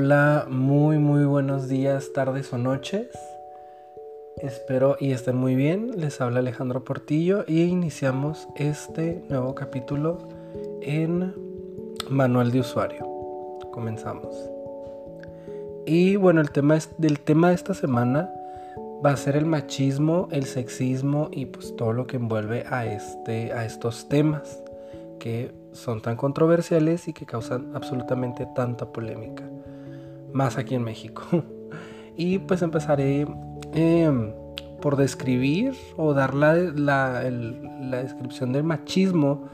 Hola, muy muy buenos días, tardes o noches. Espero y estén muy bien. Les habla Alejandro Portillo y iniciamos este nuevo capítulo en Manual de Usuario. Comenzamos. Y bueno, el tema del tema de esta semana va a ser el machismo, el sexismo y pues todo lo que envuelve a este a estos temas que son tan controversiales y que causan absolutamente tanta polémica. Más aquí en México. y pues empezaré em, por describir o dar la, la, descripción del machismo.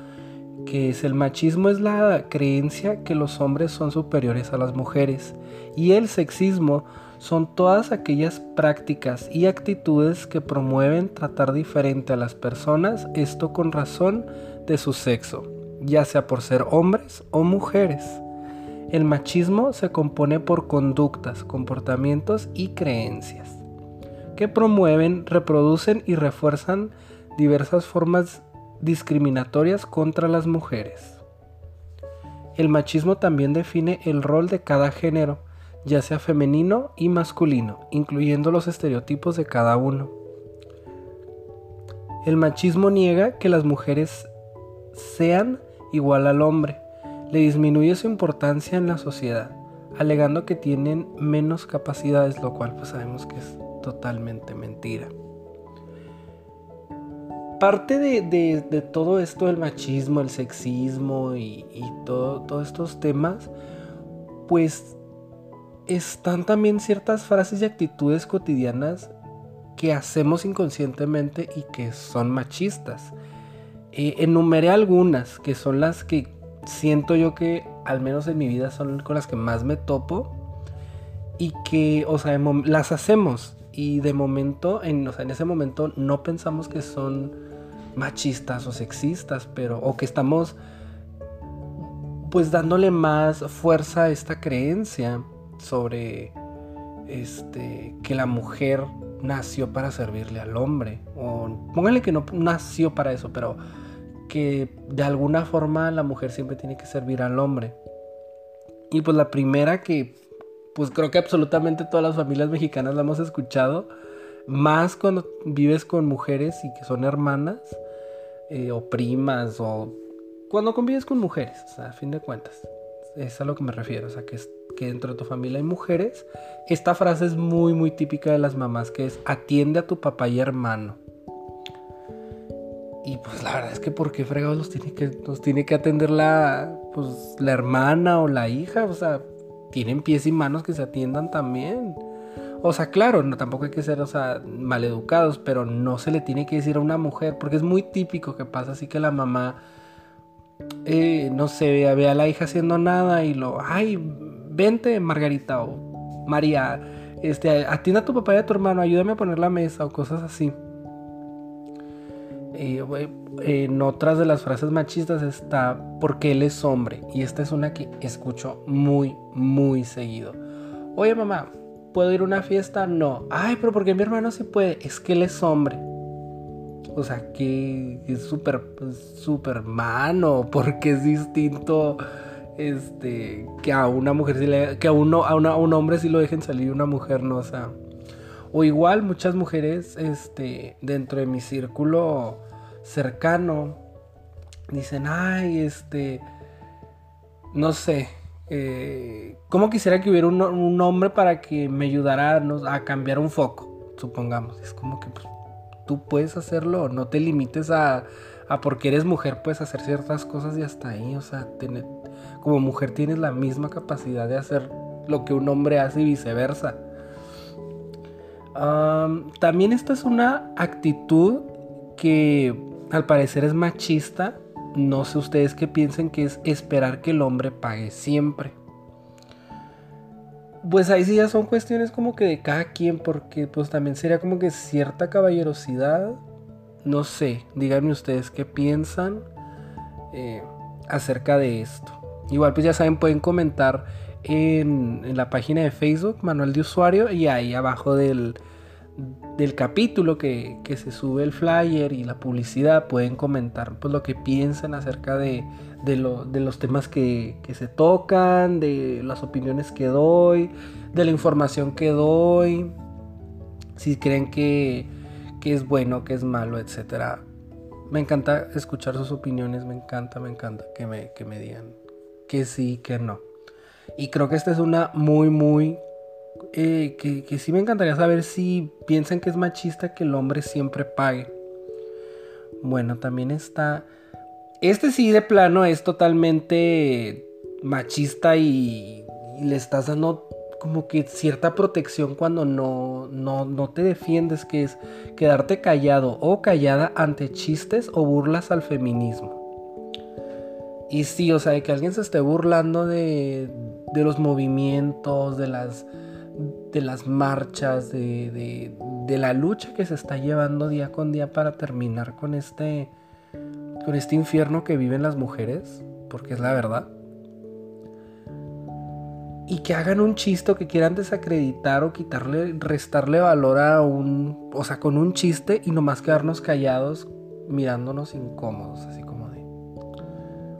Que es el machismo es la creencia que los hombres son superiores a las mujeres. Y el sexismo son todas aquellas prácticas y actitudes que promueven tratar diferente a las personas, esto con razón de su sexo ya sea por ser hombres o mujeres. El machismo se compone por conductas, comportamientos y creencias que promueven, reproducen y refuerzan diversas formas discriminatorias contra las mujeres. El machismo también define el rol de cada género, ya sea femenino y masculino, incluyendo los estereotipos de cada uno. El machismo niega que las mujeres sean igual al hombre, le disminuye su importancia en la sociedad, alegando que tienen menos capacidades, lo cual pues sabemos que es totalmente mentira. Parte de, todo esto del machismo, el sexismo y, todos estos temas, pues están también ciertas frases y actitudes cotidianas que hacemos inconscientemente y que son machistas. Eh, enumeré algunas que son las que siento yo que al menos en mi vida son con las que más me topo y que, o sea, las hacemos. Y de momento, en, o sea, en ese momento no pensamos que son machistas o sexistas, pero o que estamos pues dándole más fuerza a esta creencia sobre este que la mujer nació para servirle al hombre. O pónganle que no nació para eso, pero que de alguna forma la mujer siempre tiene que servir al hombre. Y pues la primera que pues creo que absolutamente todas las familias mexicanas la hemos escuchado, más cuando vives con mujeres y que son hermanas eh, o primas o cuando convives con mujeres, a fin de cuentas. Es a lo que me refiero, o sea, que, que dentro de tu familia hay mujeres. Esta frase es muy, muy típica de las mamás, que es atiende a tu papá y hermano. Y pues la verdad es que ¿por qué fregados los tiene que, los tiene que atender la, pues, la hermana o la hija? O sea, tienen pies y manos que se atiendan también. O sea, claro, no, tampoco hay que ser, o sea, maleducados, pero no se le tiene que decir a una mujer, porque es muy típico que pasa así que la mamá, eh, no sé, ve, a la hija haciendo nada y lo, ay, vente Margarita o María, este, atienda a tu papá y a tu hermano, ayúdame a poner la mesa o cosas así en otras de las frases machistas está porque él es hombre. Y esta es una que escucho muy, muy seguido. Oye mamá, ¿puedo ir a una fiesta? No. Ay, pero porque mi hermano sí puede. Es que él es hombre. O sea, que es súper, súper mano. Porque es distinto este, que a una mujer si le, que a, uno, a, un hombre si lo dejen salir una mujer no, o sea. O igual muchas mujeres, este, dentro de mi círculo cercano, dicen, ay, este, no sé, eh, ¿cómo quisiera que hubiera un, hombre para que me ayudara a cambiar un foco? Supongamos, es como que pues, tú puedes hacerlo, no te limites a, a, porque eres mujer, puedes hacer ciertas cosas y hasta ahí, o sea, como mujer tienes la misma capacidad de hacer lo que un hombre hace y viceversa también esta es una actitud que al parecer es machista. No sé ustedes qué piensen que es esperar que el hombre pague siempre. Pues ahí sí ya son cuestiones como que de cada quien, porque pues también sería como que cierta caballerosidad. No sé, díganme ustedes qué piensan eh, acerca de esto. Igual pues ya saben, pueden comentar en, la página de Facebook, manual de usuario, y ahí abajo del, del capítulo que, se sube el flyer y la publicidad pueden comentar pues, lo que piensan acerca de, de, los temas que, se tocan, de las opiniones que doy, de la información que doy, si creen que, es bueno, que es malo, etc. Me encanta escuchar sus opiniones, me encanta, me encanta que me, que me digan que sí, que no. Y creo que esta es una muy, muy eh, que, sí me encantaría saber si piensan que es machista que el hombre siempre pague. Bueno, también está... Este sí de plano es totalmente machista y, le estás dando como que cierta protección cuando no, no, no, te defiendes, que es quedarte callado o callada ante chistes o burlas al feminismo. Y sí, o sea, que alguien se esté burlando de, de los movimientos, de las de las marchas, de, la lucha que se está llevando día con día para terminar con este, con este infierno que viven las mujeres, porque es la verdad. Y que hagan un chiste que quieran desacreditar o quitarle, restarle valor a un, o sea, con un chiste y nomás quedarnos callados mirándonos incómodos, así como de,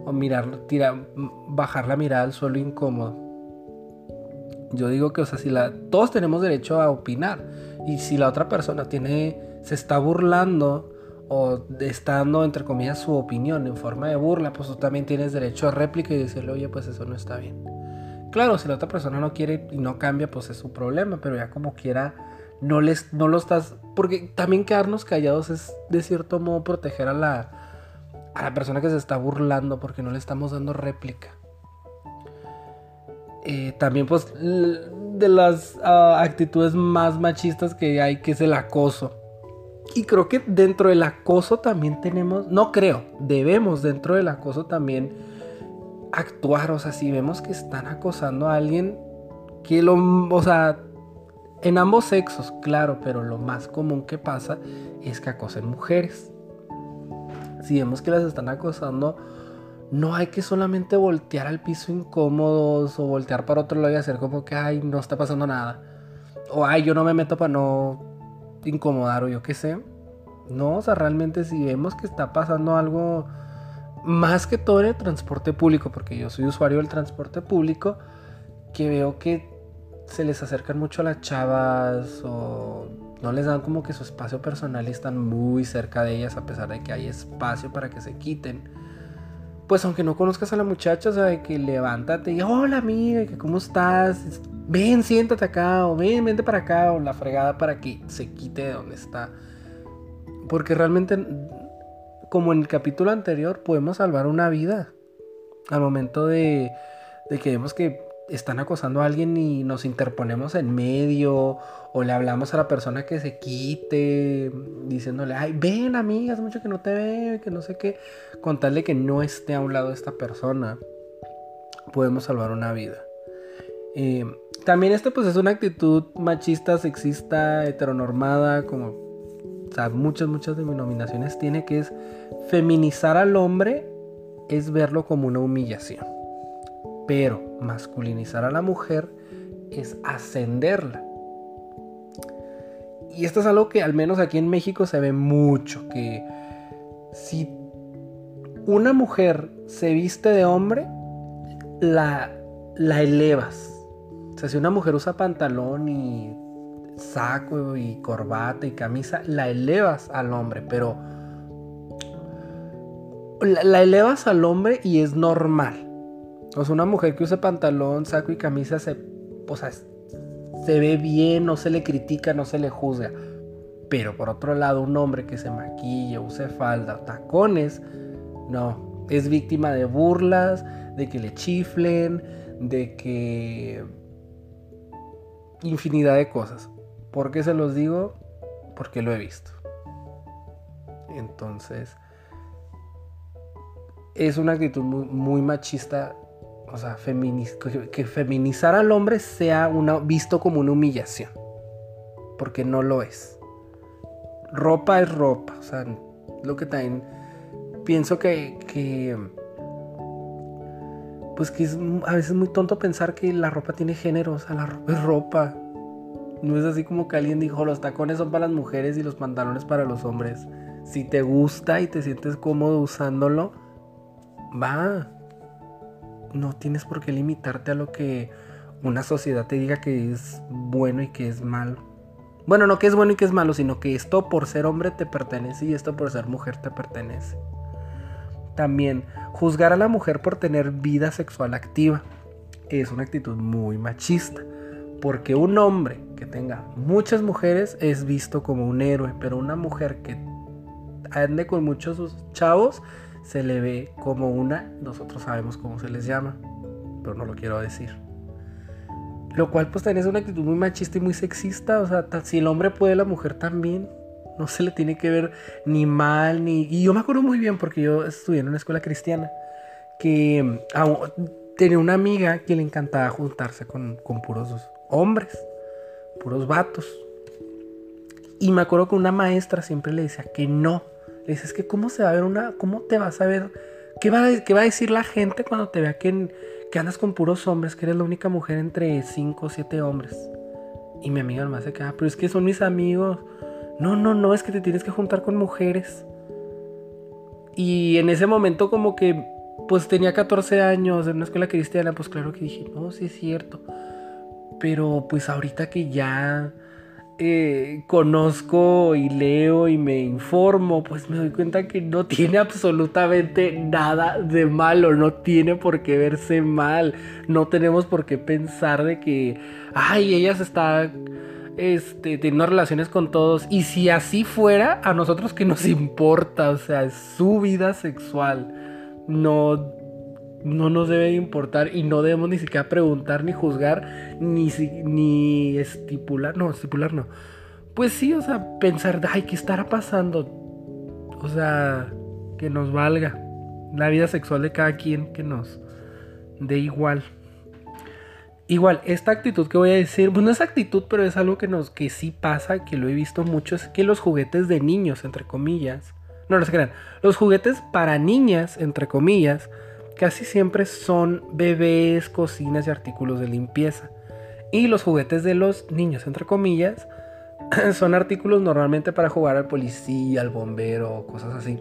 o mirar, tirar, bajar la mirada al suelo incómodo. Yo digo que, o sea, si la, todos tenemos derecho a opinar. Y si la otra persona tiene, se está burlando o está dando, entre comillas, su opinión en forma de burla, pues tú también tienes derecho a réplica y decirle, oye, pues eso no está bien. Claro, si la otra persona no quiere y no cambia, pues es su problema, pero ya como quiera, no, les, no lo estás... Porque también quedarnos callados es de cierto modo proteger a la, a la persona que se está burlando porque no le estamos dando réplica. Eh, también pues de las ah, actitudes más machistas que hay, que es el acoso. Y creo que dentro del acoso también tenemos, no creo, debemos dentro del acoso también actuar, o sea, si vemos que están acosando a alguien, que lo, o sea, en ambos sexos, claro, pero lo más común que pasa es que acosen mujeres. Si vemos que las están acosando, no hay que solamente voltear al piso incómodos o voltear para otro lado y hacer como que, ay, no está pasando nada. O, ay, yo no me meto para no incomodar o yo qué sé. No, o sea, realmente si vemos que está pasando algo más que todo en el transporte público, porque yo soy usuario del transporte público, que veo que se les acercan mucho a las chavas o no les dan como que su espacio personal y están muy cerca de ellas a pesar de que hay espacio para que se quiten pues aunque no conozcas a la muchacha, o sea, que levántate y hola amiga, que cómo estás, ven, siéntate acá, o ven, vente para acá, o la fregada para que se quite de donde está. Porque realmente, como en el capítulo anterior, podemos salvar una vida. Al momento de, de que vemos que están acosando a alguien y nos interponemos en medio o le hablamos a la persona que se quite diciéndole, ay, ven amiga, es mucho que no te veo, que no sé qué, contarle que no esté a un lado de esta persona, podemos salvar una vida. Eh, también esto pues es una actitud machista, sexista, heteronormada, como o sea, muchas, muchas denominaciones tiene, que es feminizar al hombre, es verlo como una humillación. Pero masculinizar a la mujer es ascenderla. Y esto es algo que al menos aquí en México se ve mucho, que si una mujer se viste de hombre, la, la elevas. O sea, si una mujer usa pantalón y saco y corbata y camisa, la elevas al hombre, pero la, la elevas al hombre y es normal. O sea, una mujer que use pantalón, saco y camisa se, o sea, se ve bien, no se le critica, no se le juzga. Pero por otro lado, un hombre que se maquilla, use falda, tacones, no, es víctima de burlas, de que le chiflen, de que... infinidad de cosas. ¿Por qué se los digo? Porque lo he visto. Entonces, es una actitud muy, muy machista o sea, que, feminizar al hombre sea una, visto como una humillación. Porque no lo es. Ropa es ropa. O sea, lo que también pienso que, que pues que es a veces muy tonto pensar que la ropa tiene género. O sea, la ropa es ropa. No es así como que alguien dijo, los tacones son para las mujeres y los pantalones para los hombres. Si te gusta y te sientes cómodo usándolo, va. No tienes por qué limitarte a lo que una sociedad te diga que es bueno y que es malo. Bueno, no que es bueno y que es malo, sino que esto por ser hombre te pertenece y esto por ser mujer te pertenece. También, juzgar a la mujer por tener vida sexual activa es una actitud muy machista. Porque un hombre que tenga muchas mujeres es visto como un héroe, pero una mujer que ande con muchos chavos se le ve como una, nosotros sabemos cómo se les llama, pero no lo quiero decir. Lo cual pues es una actitud muy machista y muy sexista, o sea, si el hombre puede, la mujer también. No se le tiene que ver ni mal, ni... Y yo me acuerdo muy bien porque yo estudié en una escuela cristiana que tenía una amiga que le encantaba juntarse con, con puros hombres, puros vatos. Y me acuerdo que una maestra siempre le decía que no. Le dice, es que cómo se va a ver una, cómo te vas a ver, qué va a, qué va a decir la gente cuando te vea que, que andas con puros hombres, que eres la única mujer entre cinco o siete hombres. Y mi amiga nomás se queda, pero es que son mis amigos. No, no, no, es que te tienes que juntar con mujeres. Y en ese momento como que pues tenía 14 años en una escuela cristiana, pues claro que dije, no, sí es cierto. Pero pues ahorita que ya eh, conozco y leo y me informo, pues me doy cuenta que no tiene absolutamente nada de malo, no tiene por qué verse mal, no tenemos por qué pensar de que, ay, ella se está este, teniendo relaciones con todos. Y si así fuera, a nosotros que nos importa, o sea, es su vida sexual no, no nos debe importar y no debemos ni siquiera preguntar, ni juzgar, ni, ni estipular, no, estipular no. Pues sí, o sea, pensar, ay, ¿qué estará pasando? O sea, que nos valga la vida sexual de cada quien, que nos dé igual. Igual, esta actitud que voy a decir, pues no es actitud, pero es algo que nos que sí pasa, que lo he visto mucho, es que los juguetes de niños, entre comillas, no, no se crean. Los juguetes para niñas, entre comillas, casi siempre son bebés, cocinas y artículos de limpieza. Y los juguetes de los niños, entre comillas, son artículos normalmente para jugar al policía, al bombero, cosas así.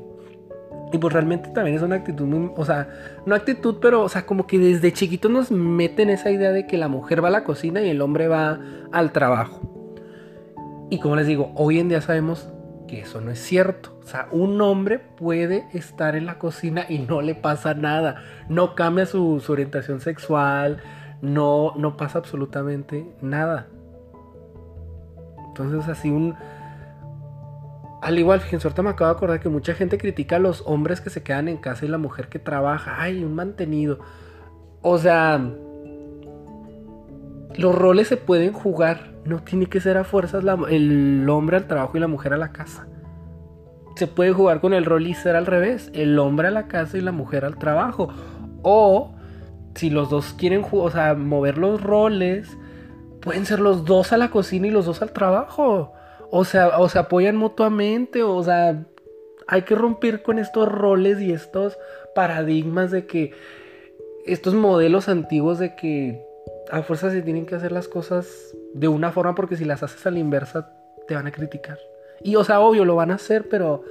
Y pues realmente también es una actitud muy, o sea, no actitud, pero, o sea, como que desde chiquitos nos meten esa idea de que la mujer va a la cocina y el hombre va al trabajo. Y como les digo, hoy en día sabemos que eso no es cierto. O sea, un hombre puede estar en la cocina y no le pasa nada. No cambia su, orientación sexual. No, no pasa absolutamente nada. Entonces, así un. Al igual, fíjense, ahorita me acabo de acordar que mucha gente critica a los hombres que se quedan en casa y la mujer que trabaja. Ay, un mantenido. O sea, los roles se pueden jugar. No tiene que ser a fuerzas el hombre al trabajo y la mujer a la casa. Se puede jugar con el rol y ser al revés. El hombre a la casa y la mujer al trabajo. O si los dos quieren o sea, mover los roles, pueden ser los dos a la cocina y los dos al trabajo. O sea, o se apoyan mutuamente. O sea, hay que romper con estos roles y estos paradigmas de que estos modelos antiguos de que a fuerza se tienen que hacer las cosas de una forma porque si las haces a la inversa te van a criticar. Y o sea, obvio, lo van a hacer, pero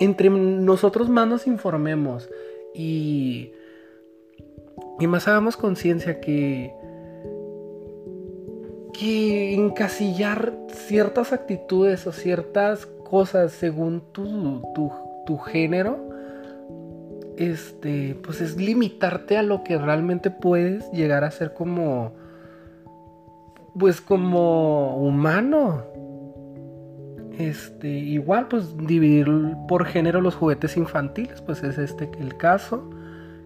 entre nosotros más nos informemos y, y más hagamos conciencia que, que encasillar ciertas actitudes o ciertas cosas según tu, tu, tu género este, pues es limitarte a lo que realmente puedes llegar a ser como, pues como humano. Este, igual, pues dividir por género los juguetes infantiles, pues es este el caso,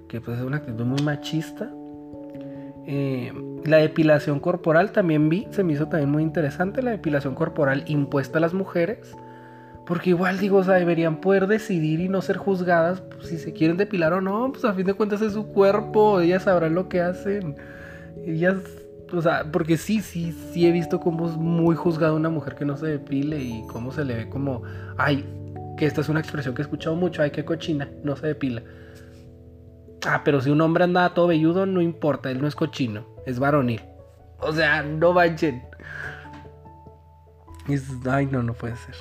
que pues es una actitud muy machista. Eh, la depilación corporal también vi, se me hizo también muy interesante, la depilación corporal impuesta a las mujeres porque igual digo, o sea, deberían poder decidir y no ser juzgadas pues, si se quieren depilar o no. Pues a fin de cuentas es su cuerpo, ellas sabrán lo que hacen. Ellas, o sea, porque sí, sí, sí he visto cómo es muy juzgada una mujer que no se depile y cómo se le ve como, ay, que esta es una expresión que he escuchado mucho, ay, qué cochina, no se depila. Ah, pero si un hombre anda todo velludo, no importa, él no es cochino, es varonil. O sea, no manchen. ay, no, no puede ser.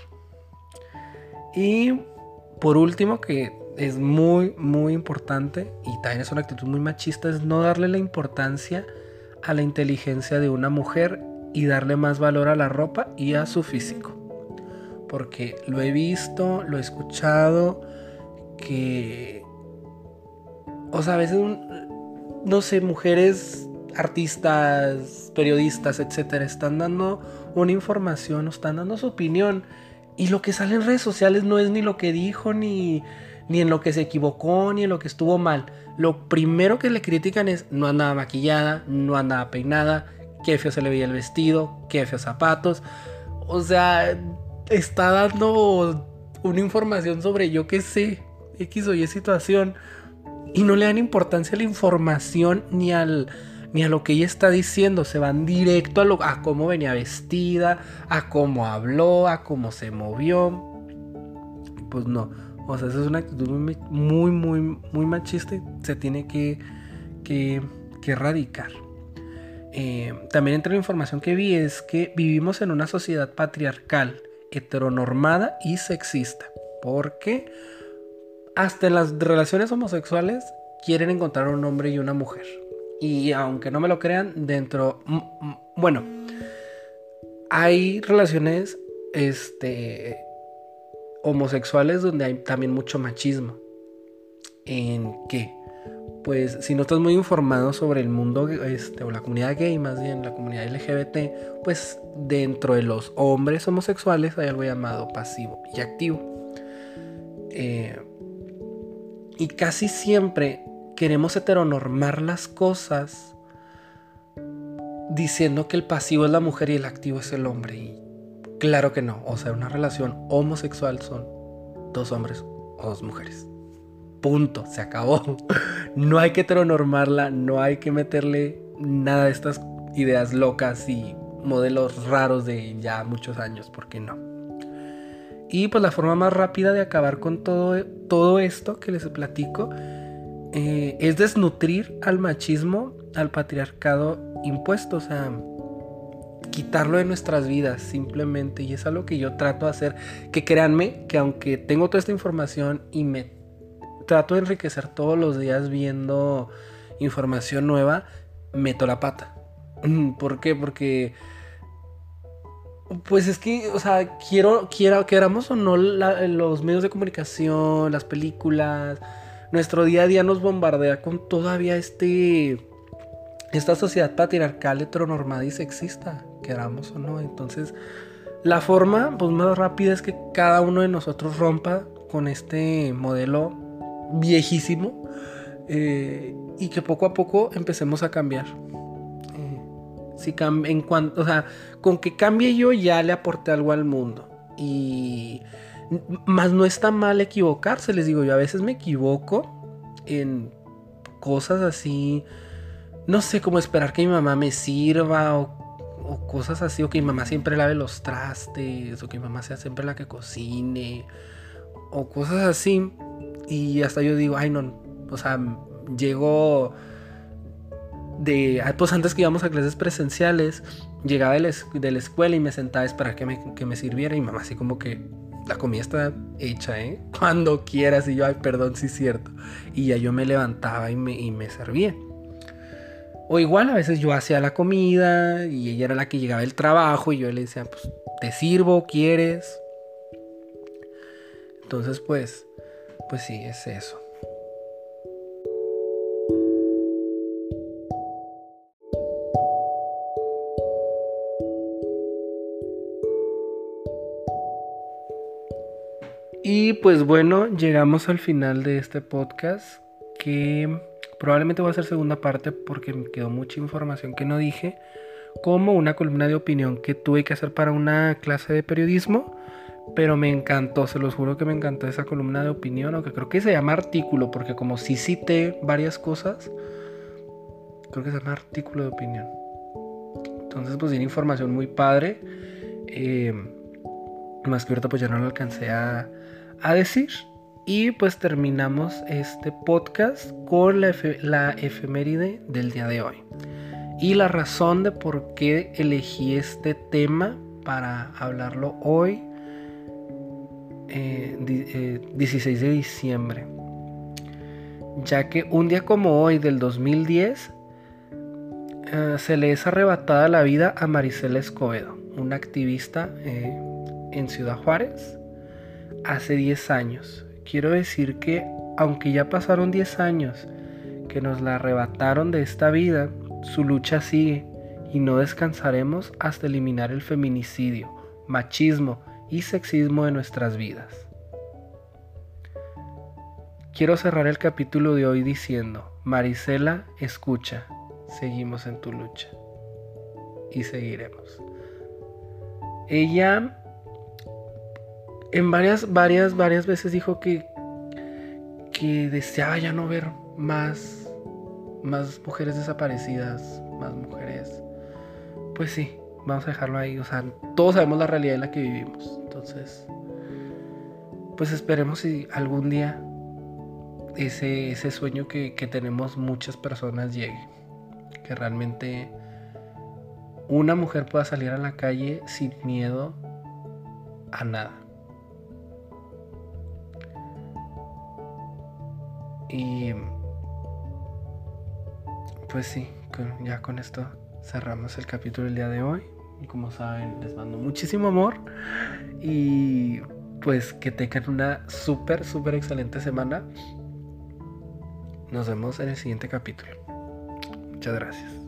Y por último, que es muy, muy importante y también es una actitud muy machista, es no darle la importancia a la inteligencia de una mujer y darle más valor a la ropa y a su físico. Porque lo he visto, lo he escuchado, que... O sea, a veces, no sé, mujeres, artistas, periodistas, etcétera, están dando una información, están dando su opinión. Y lo que sale en redes sociales no es ni lo que dijo, ni, ni en lo que se equivocó, ni en lo que estuvo mal. Lo primero que le critican es no andaba maquillada, no andaba peinada, qué feo se le veía el vestido, qué feos zapatos. O sea, está dando una información sobre yo qué sé, X o Y situación. Y no le dan importancia a la información ni al ni a lo que ella está diciendo, se van directo a, lo, a cómo venía vestida, a cómo habló, a cómo se movió. Pues no, o sea, esa es una actitud muy, muy, muy, machista y se tiene que, que, que erradicar. Eh, también entre la información que vi es que vivimos en una sociedad patriarcal, heteronormada y sexista. Porque hasta en las relaciones homosexuales quieren encontrar un hombre y una mujer. Y aunque no me lo crean, dentro... Bueno, hay relaciones este, homosexuales donde hay también mucho machismo. ¿En qué? pues si no estás muy informado sobre el mundo este, o la comunidad gay, más bien la comunidad LGBT, pues dentro de los hombres homosexuales hay algo llamado pasivo y activo. Eh, y casi siempre queremos heteronormar las cosas diciendo que el pasivo es la mujer y el activo es el hombre. Y claro que no. O sea, una relación homosexual son dos hombres o dos mujeres. Punto, se acabó. No hay que heteronormarla, no hay que meterle nada de estas ideas locas y modelos raros de ya muchos años, porque no. Y pues la forma más rápida de acabar con todo, todo esto que les platico eh, es desnutrir al machismo, al patriarcado impuesto, o sea, quitarlo de nuestras vidas simplemente. Y es algo que yo trato de hacer, que créanme que aunque tengo toda esta información y me trato de enriquecer todos los días viendo información nueva, meto la pata. ¿Por qué? Porque... Pues es que, o sea, quiero, quiera, queramos o no, los medios de comunicación, las películas, nuestro día a día nos bombardea con todavía este, esta sociedad patriarcal, heteronormada y sexista, queramos o no. Entonces, la forma pues, más rápida es que cada uno de nosotros rompa con este modelo viejísimo eh, y que poco a poco empecemos a cambiar. Eh, si en cuanto, o sea, con que cambie yo ya le aporté algo al mundo. Y más no está mal equivocarse, les digo, yo a veces me equivoco en cosas así, no sé, cómo esperar que mi mamá me sirva o, o cosas así, o que mi mamá siempre lave los trastes, o que mi mamá sea siempre la que cocine, o cosas así. Y hasta yo digo, ay no, o sea, llego de, ah, pues antes que íbamos a clases presenciales, llegaba de la, escuela y me sentaba a esperar que me, que me sirviera y mamá así como que la comida está hecha, ¿eh? Cuando quieras y yo, ay, perdón, sí es cierto. Y ya yo me levantaba y me, y me servía. O igual a veces yo hacía la comida y ella era la que llegaba del trabajo y yo le decía, pues, ¿te sirvo? ¿Quieres? Entonces, pues, pues sí, es eso. Y pues bueno, llegamos al final de este podcast que probablemente va a ser segunda parte porque me quedó mucha información que no dije, como una columna de opinión que tuve que hacer para una clase de periodismo pero me encantó, se los juro que me encantó esa columna de opinión, aunque creo que se llama artículo, porque como sí cité varias cosas, creo que se llama artículo de opinión. Entonces, pues tiene información muy padre. Eh, más que ahorita pues ya no lo alcancé a, a, decir. Y pues terminamos este podcast con la, la efeméride del día de hoy. Y la razón de por qué elegí este tema para hablarlo hoy, 16 eh, de diciembre, ya que un día como hoy del 2010 eh, se le es arrebatada la vida a Marisela Escobedo, una activista eh, en Ciudad Juárez, hace 10 años. Quiero decir que aunque ya pasaron 10 años que nos la arrebataron de esta vida, su lucha sigue y no descansaremos hasta eliminar el feminicidio, machismo y sexismo de nuestras vidas. Quiero cerrar el capítulo de hoy diciendo, Marisela, escucha, seguimos en tu lucha y seguiremos. Ella en varias, varias, varias veces dijo que, que deseaba ya no ver más, más mujeres desaparecidas, más mujeres. Pues sí, vamos a dejarlo ahí. O sea, todos sabemos la realidad en la que vivimos. Entonces, pues esperemos si algún día ese, ese sueño que, que tenemos muchas personas llegue. Que realmente una mujer pueda salir a la calle sin miedo a nada. Y pues sí, ya con esto cerramos el capítulo del día de hoy. Y como saben, les mando muchísimo amor. Y pues que tengan una súper, súper excelente semana. Nos vemos en el siguiente capítulo. Muchas gracias.